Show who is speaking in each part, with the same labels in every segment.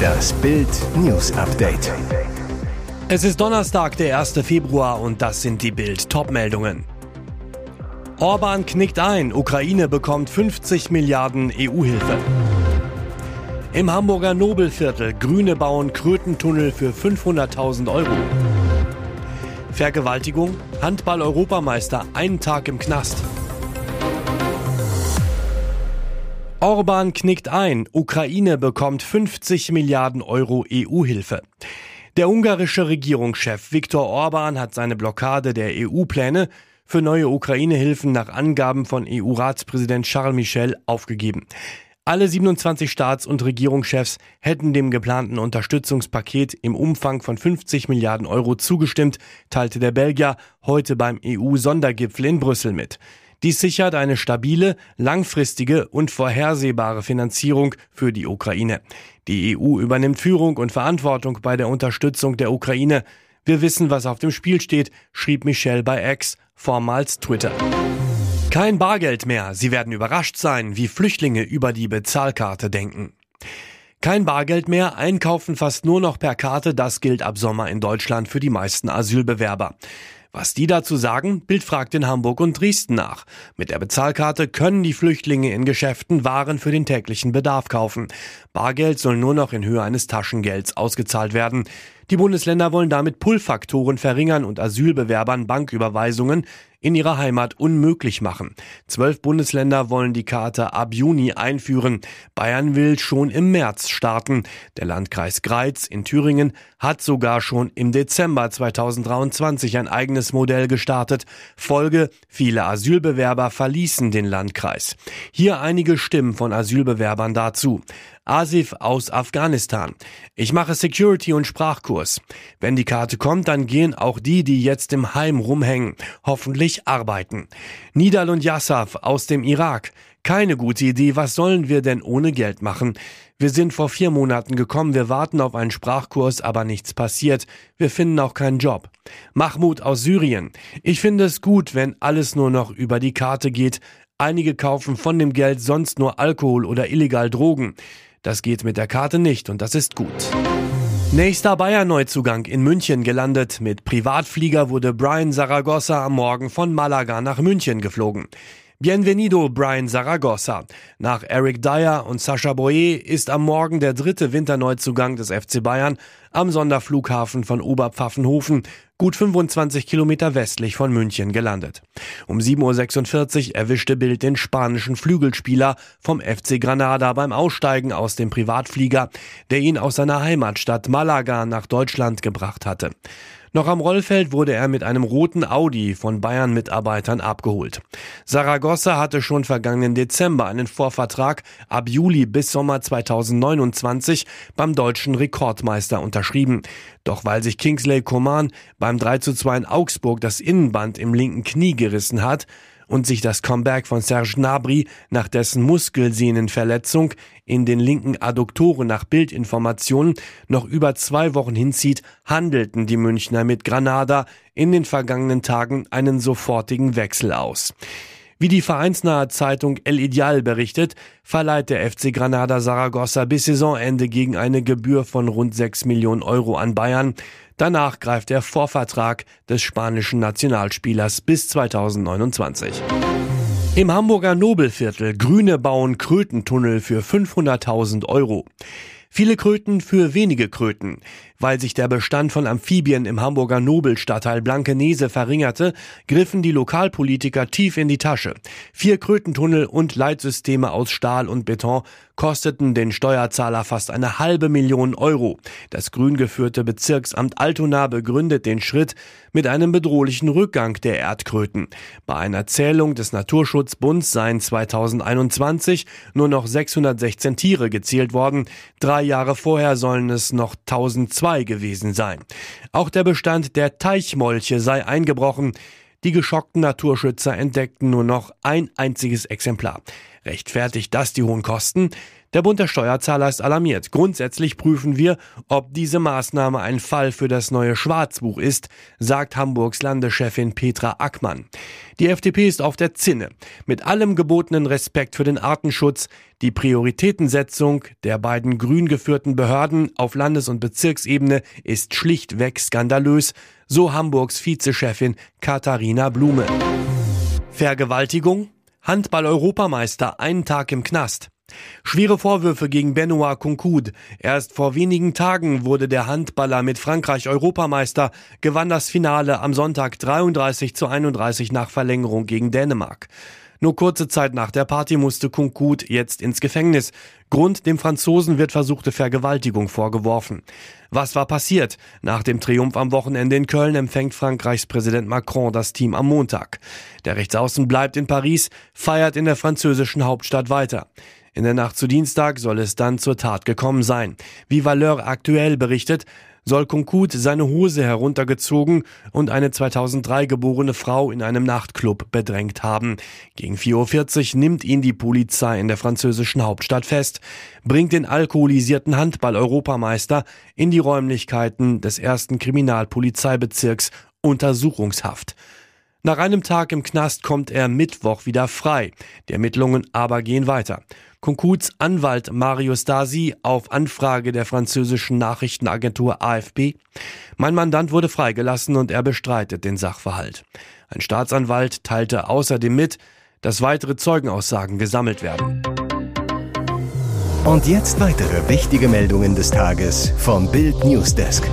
Speaker 1: Das Bild News Update.
Speaker 2: Es ist Donnerstag, der 1. Februar und das sind die Bild Topmeldungen. Orban knickt ein, Ukraine bekommt 50 Milliarden EU-Hilfe. Im Hamburger Nobelviertel Grüne bauen Krötentunnel für 500.000 Euro. Vergewaltigung, Handball-Europameister einen Tag im Knast. Orban knickt ein, Ukraine bekommt 50 Milliarden Euro EU-Hilfe. Der ungarische Regierungschef Viktor Orban hat seine Blockade der EU-Pläne für neue Ukraine-Hilfen nach Angaben von EU-Ratspräsident Charles Michel aufgegeben. Alle 27 Staats- und Regierungschefs hätten dem geplanten Unterstützungspaket im Umfang von 50 Milliarden Euro zugestimmt, teilte der Belgier heute beim EU-Sondergipfel in Brüssel mit. Dies sichert eine stabile, langfristige und vorhersehbare Finanzierung für die Ukraine. Die EU übernimmt Führung und Verantwortung bei der Unterstützung der Ukraine. Wir wissen, was auf dem Spiel steht, schrieb Michel bei X, vormals Twitter. Kein Bargeld mehr. Sie werden überrascht sein, wie Flüchtlinge über die Bezahlkarte denken. Kein Bargeld mehr, einkaufen fast nur noch per Karte, das gilt ab Sommer in Deutschland für die meisten Asylbewerber. Was die dazu sagen, Bild fragt in Hamburg und Dresden nach. Mit der Bezahlkarte können die Flüchtlinge in Geschäften Waren für den täglichen Bedarf kaufen. Bargeld soll nur noch in Höhe eines Taschengelds ausgezahlt werden. Die Bundesländer wollen damit Pull-Faktoren verringern und Asylbewerbern Banküberweisungen in ihrer Heimat unmöglich machen. Zwölf Bundesländer wollen die Karte ab Juni einführen. Bayern will schon im März starten. Der Landkreis Greiz in Thüringen hat sogar schon im Dezember 2023 ein eigenes Modell gestartet. Folge, viele Asylbewerber verließen den Landkreis. Hier einige Stimmen von Asylbewerbern dazu. Asif aus Afghanistan. Ich mache Security und Sprachkurs. Wenn die Karte kommt, dann gehen auch die, die jetzt im Heim rumhängen, hoffentlich arbeiten. Nidal und Yassaf aus dem Irak. Keine gute Idee, was sollen wir denn ohne Geld machen? Wir sind vor vier Monaten gekommen, wir warten auf einen Sprachkurs, aber nichts passiert. Wir finden auch keinen Job. Mahmoud aus Syrien. Ich finde es gut, wenn alles nur noch über die Karte geht. Einige kaufen von dem Geld sonst nur Alkohol oder illegal Drogen. Das geht mit der Karte nicht und das ist gut. Nächster Bayern-Neuzugang in München gelandet. Mit Privatflieger wurde Brian Zaragoza am Morgen von Malaga nach München geflogen. Bienvenido, Brian Zaragoza. Nach Eric Dyer und Sascha Boye ist am Morgen der dritte Winterneuzugang des FC Bayern am Sonderflughafen von Oberpfaffenhofen, gut 25 Kilometer westlich von München gelandet. Um 7.46 Uhr erwischte Bild den spanischen Flügelspieler vom FC Granada beim Aussteigen aus dem Privatflieger, der ihn aus seiner Heimatstadt Malaga nach Deutschland gebracht hatte. Noch am Rollfeld wurde er mit einem roten Audi von Bayern-Mitarbeitern abgeholt. Saragossa hatte schon vergangenen Dezember einen Vorvertrag ab Juli bis Sommer 2029 beim deutschen Rekordmeister unterschrieben. Doch weil sich Kingsley Coman beim 3 zu 2 in Augsburg das Innenband im linken Knie gerissen hat, und sich das Comeback von Serge Gnabry nach dessen Muskelsehnenverletzung in den linken Adduktoren nach Bildinformationen noch über zwei Wochen hinzieht, handelten die Münchner mit Granada in den vergangenen Tagen einen sofortigen Wechsel aus. Wie die vereinsnahe Zeitung El Ideal berichtet, verleiht der FC Granada Saragossa bis Saisonende gegen eine Gebühr von rund 6 Millionen Euro an Bayern. Danach greift der Vorvertrag des spanischen Nationalspielers bis 2029. Im Hamburger Nobelviertel Grüne bauen Krötentunnel für 500.000 Euro. Viele Kröten für wenige Kröten. Weil sich der Bestand von Amphibien im Hamburger Nobelstadtteil Blankenese verringerte, griffen die Lokalpolitiker tief in die Tasche. Vier Krötentunnel und Leitsysteme aus Stahl und Beton kosteten den Steuerzahler fast eine halbe Million Euro. Das grün geführte Bezirksamt Altona begründet den Schritt mit einem bedrohlichen Rückgang der Erdkröten. Bei einer Zählung des Naturschutzbunds seien 2021 nur noch 616 Tiere gezählt worden. Drei Jahre vorher sollen es noch 1002 2 gewesen sein. Auch der Bestand der Teichmolche sei eingebrochen. Die geschockten Naturschützer entdeckten nur noch ein einziges Exemplar. Rechtfertigt das die hohen Kosten? Der Bund der Steuerzahler ist alarmiert. Grundsätzlich prüfen wir, ob diese Maßnahme ein Fall für das neue Schwarzbuch ist, sagt Hamburgs Landeschefin Petra Ackmann. Die FDP ist auf der Zinne. Mit allem gebotenen Respekt für den Artenschutz, die Prioritätensetzung der beiden grün geführten Behörden auf Landes- und Bezirksebene ist schlichtweg skandalös, so Hamburgs Vizechefin Katharina Blume. Vergewaltigung? Handball-Europameister einen Tag im Knast. Schwere Vorwürfe gegen Benoit Concoud. Erst vor wenigen Tagen wurde der Handballer mit Frankreich Europameister, gewann das Finale am Sonntag 33 zu 31 nach Verlängerung gegen Dänemark. Nur kurze Zeit nach der Party musste Kunkud jetzt ins Gefängnis. Grund, dem Franzosen wird versuchte Vergewaltigung vorgeworfen. Was war passiert? Nach dem Triumph am Wochenende in Köln empfängt Frankreichs Präsident Macron das Team am Montag. Der Rechtsaußen bleibt in Paris, feiert in der französischen Hauptstadt weiter. In der Nacht zu Dienstag soll es dann zur Tat gekommen sein. Wie Valeur aktuell berichtet, soll Kunkut seine Hose heruntergezogen und eine 2003 geborene Frau in einem Nachtclub bedrängt haben. Gegen 4.40 Uhr nimmt ihn die Polizei in der französischen Hauptstadt fest, bringt den alkoholisierten Handball-Europameister in die Räumlichkeiten des ersten Kriminalpolizeibezirks Untersuchungshaft. Nach einem Tag im Knast kommt er Mittwoch wieder frei. Die Ermittlungen aber gehen weiter. Konkuts Anwalt Mario Stasi auf Anfrage der französischen Nachrichtenagentur AFP. Mein Mandant wurde freigelassen und er bestreitet den Sachverhalt. Ein Staatsanwalt teilte außerdem mit, dass weitere Zeugenaussagen gesammelt werden.
Speaker 1: Und jetzt weitere wichtige Meldungen des Tages vom Bild Newsdesk.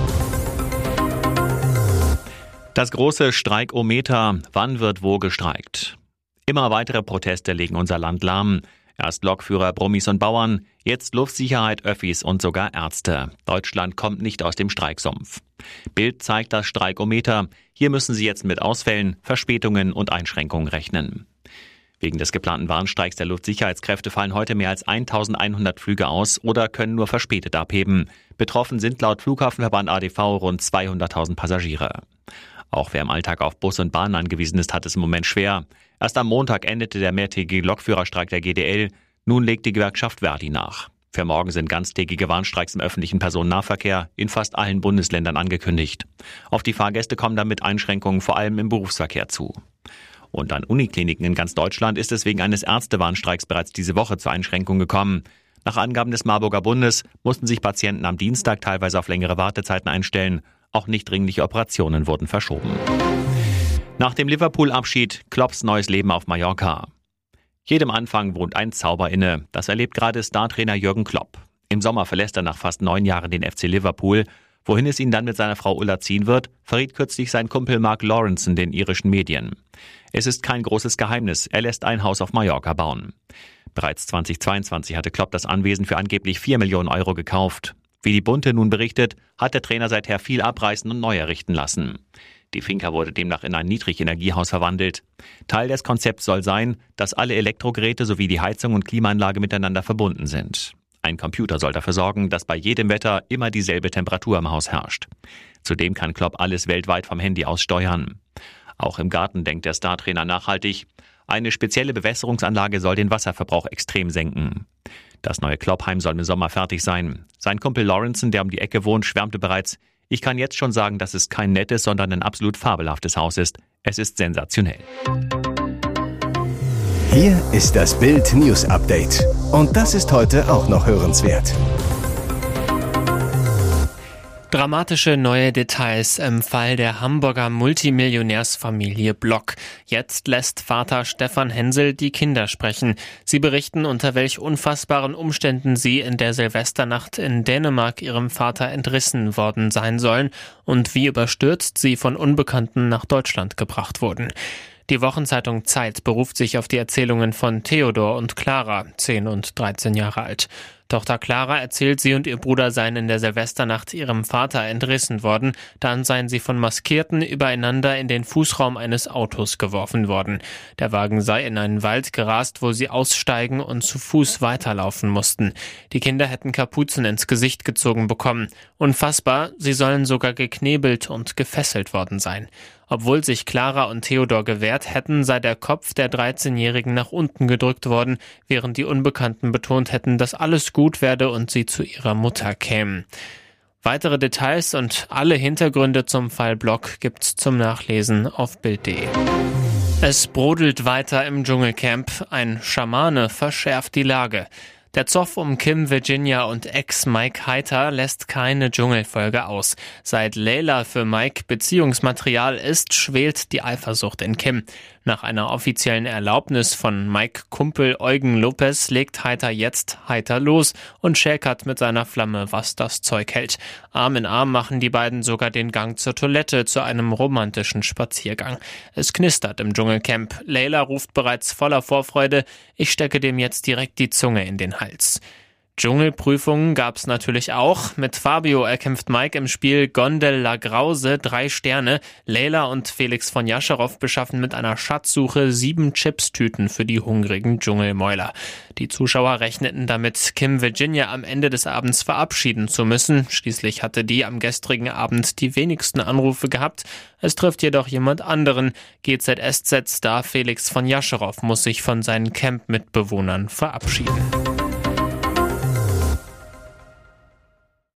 Speaker 3: Das große Streikometer. Wann wird wo gestreikt? Immer weitere Proteste legen unser Land lahm. Erst Lokführer, Brummis und Bauern, jetzt Luftsicherheit, Öffis und sogar Ärzte. Deutschland kommt nicht aus dem Streiksumpf. Bild zeigt das Streikometer. Hier müssen sie jetzt mit Ausfällen, Verspätungen und Einschränkungen rechnen. Wegen des geplanten Warnstreiks der Luftsicherheitskräfte fallen heute mehr als 1100 Flüge aus oder können nur verspätet abheben. Betroffen sind laut Flughafenverband ADV rund 200.000 Passagiere. Auch wer im Alltag auf Bus und Bahn angewiesen ist, hat es im Moment schwer. Erst am Montag endete der mehrtägige Lokführerstreik der GDL. Nun legt die Gewerkschaft Verdi nach. Für morgen sind ganztägige Warnstreiks im öffentlichen Personennahverkehr in fast allen Bundesländern angekündigt. Auf die Fahrgäste kommen damit Einschränkungen vor allem im Berufsverkehr zu. Und an Unikliniken in ganz Deutschland ist es wegen eines Ärztewarnstreiks bereits diese Woche zu Einschränkungen gekommen. Nach Angaben des Marburger Bundes mussten sich Patienten am Dienstag teilweise auf längere Wartezeiten einstellen. Auch nicht dringliche Operationen wurden verschoben. Nach dem Liverpool-Abschied Klopps neues Leben auf Mallorca. Jedem Anfang wohnt ein Zauber inne. Das erlebt gerade Startrainer Jürgen Klopp. Im Sommer verlässt er nach fast neun Jahren den FC Liverpool. Wohin es ihn dann mit seiner Frau Ulla ziehen wird, verriet kürzlich sein Kumpel Mark Lawrence in den irischen Medien. Es ist kein großes Geheimnis, er lässt ein Haus auf Mallorca bauen. Bereits 2022 hatte Klopp das Anwesen für angeblich 4 Millionen Euro gekauft. Wie die Bunte nun berichtet, hat der Trainer seither viel abreißen und neu errichten lassen. Die Finca wurde demnach in ein Niedrigenergiehaus verwandelt. Teil des Konzepts soll sein, dass alle Elektrogeräte sowie die Heizung und Klimaanlage miteinander verbunden sind. Ein Computer soll dafür sorgen, dass bei jedem Wetter immer dieselbe Temperatur im Haus herrscht. Zudem kann Klopp alles weltweit vom Handy aus steuern. Auch im Garten denkt der Startrainer nachhaltig. Eine spezielle Bewässerungsanlage soll den Wasserverbrauch extrem senken. Das neue Kloppheim soll im Sommer fertig sein. Sein Kumpel Lawrenson, der um die Ecke wohnt, schwärmte bereits, ich kann jetzt schon sagen, dass es kein nettes, sondern ein absolut fabelhaftes Haus ist. Es ist sensationell.
Speaker 1: Hier ist das Bild News Update. Und das ist heute auch noch hörenswert.
Speaker 4: Dramatische neue Details im Fall der Hamburger Multimillionärsfamilie Block. Jetzt lässt Vater Stefan Hensel die Kinder sprechen. Sie berichten, unter welch unfassbaren Umständen sie in der Silvesternacht in Dänemark ihrem Vater entrissen worden sein sollen und wie überstürzt sie von Unbekannten nach Deutschland gebracht wurden. Die Wochenzeitung Zeit beruft sich auf die Erzählungen von Theodor und Clara, 10 und 13 Jahre alt. Tochter Clara erzählt, sie und ihr Bruder seien in der Silvesternacht ihrem Vater entrissen worden, dann seien sie von Maskierten übereinander in den Fußraum eines Autos geworfen worden. Der Wagen sei in einen Wald gerast, wo sie aussteigen und zu Fuß weiterlaufen mussten. Die Kinder hätten Kapuzen ins Gesicht gezogen bekommen. Unfassbar, sie sollen sogar geknebelt und gefesselt worden sein. Obwohl sich Clara und Theodor gewehrt hätten, sei der Kopf der 13-Jährigen nach unten gedrückt worden, während die Unbekannten betont hätten, dass alles gut werde und sie zu ihrer Mutter kämen. Weitere Details und alle Hintergründe zum Fall Block gibt's zum Nachlesen auf Bild.de. Es brodelt weiter im Dschungelcamp. Ein Schamane verschärft die Lage. Der Zoff um Kim Virginia und Ex Mike Heiter lässt keine Dschungelfolge aus. Seit Layla für Mike Beziehungsmaterial ist, schwelt die Eifersucht in Kim. Nach einer offiziellen Erlaubnis von Mike Kumpel Eugen Lopez legt Heiter jetzt heiter los und schäkert mit seiner Flamme, was das Zeug hält. Arm in Arm machen die beiden sogar den Gang zur Toilette zu einem romantischen Spaziergang. Es knistert im Dschungelcamp. Layla ruft bereits voller Vorfreude, ich stecke dem jetzt direkt die Zunge in den Hals. Dschungelprüfungen gab's natürlich auch. Mit Fabio erkämpft Mike im Spiel Gondel La Grause drei Sterne. Leila und Felix von Jascherow beschaffen mit einer Schatzsuche sieben Chipstüten für die hungrigen Dschungelmäuler. Die Zuschauer rechneten damit, Kim Virginia am Ende des Abends verabschieden zu müssen. Schließlich hatte die am gestrigen Abend die wenigsten Anrufe gehabt. Es trifft jedoch jemand anderen. GZSZ-Star Felix von Jascherow muss sich von seinen Camp-Mitbewohnern verabschieden.